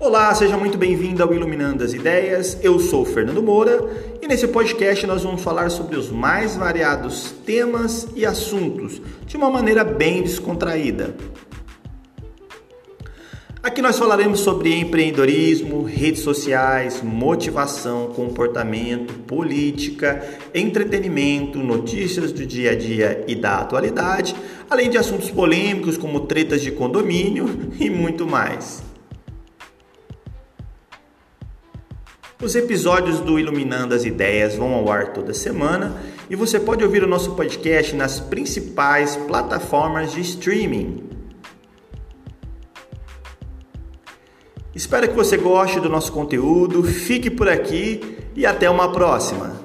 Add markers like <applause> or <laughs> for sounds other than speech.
Olá, seja muito bem-vindo ao Iluminando as Ideias. Eu sou Fernando Moura e nesse podcast nós vamos falar sobre os mais variados temas e assuntos de uma maneira bem descontraída. Aqui nós falaremos sobre empreendedorismo, redes sociais, motivação, comportamento, política, entretenimento, notícias do dia a dia e da atualidade, além de assuntos polêmicos como tretas de condomínio <laughs> e muito mais. Os episódios do Iluminando as Ideias vão ao ar toda semana e você pode ouvir o nosso podcast nas principais plataformas de streaming. Espero que você goste do nosso conteúdo, fique por aqui e até uma próxima!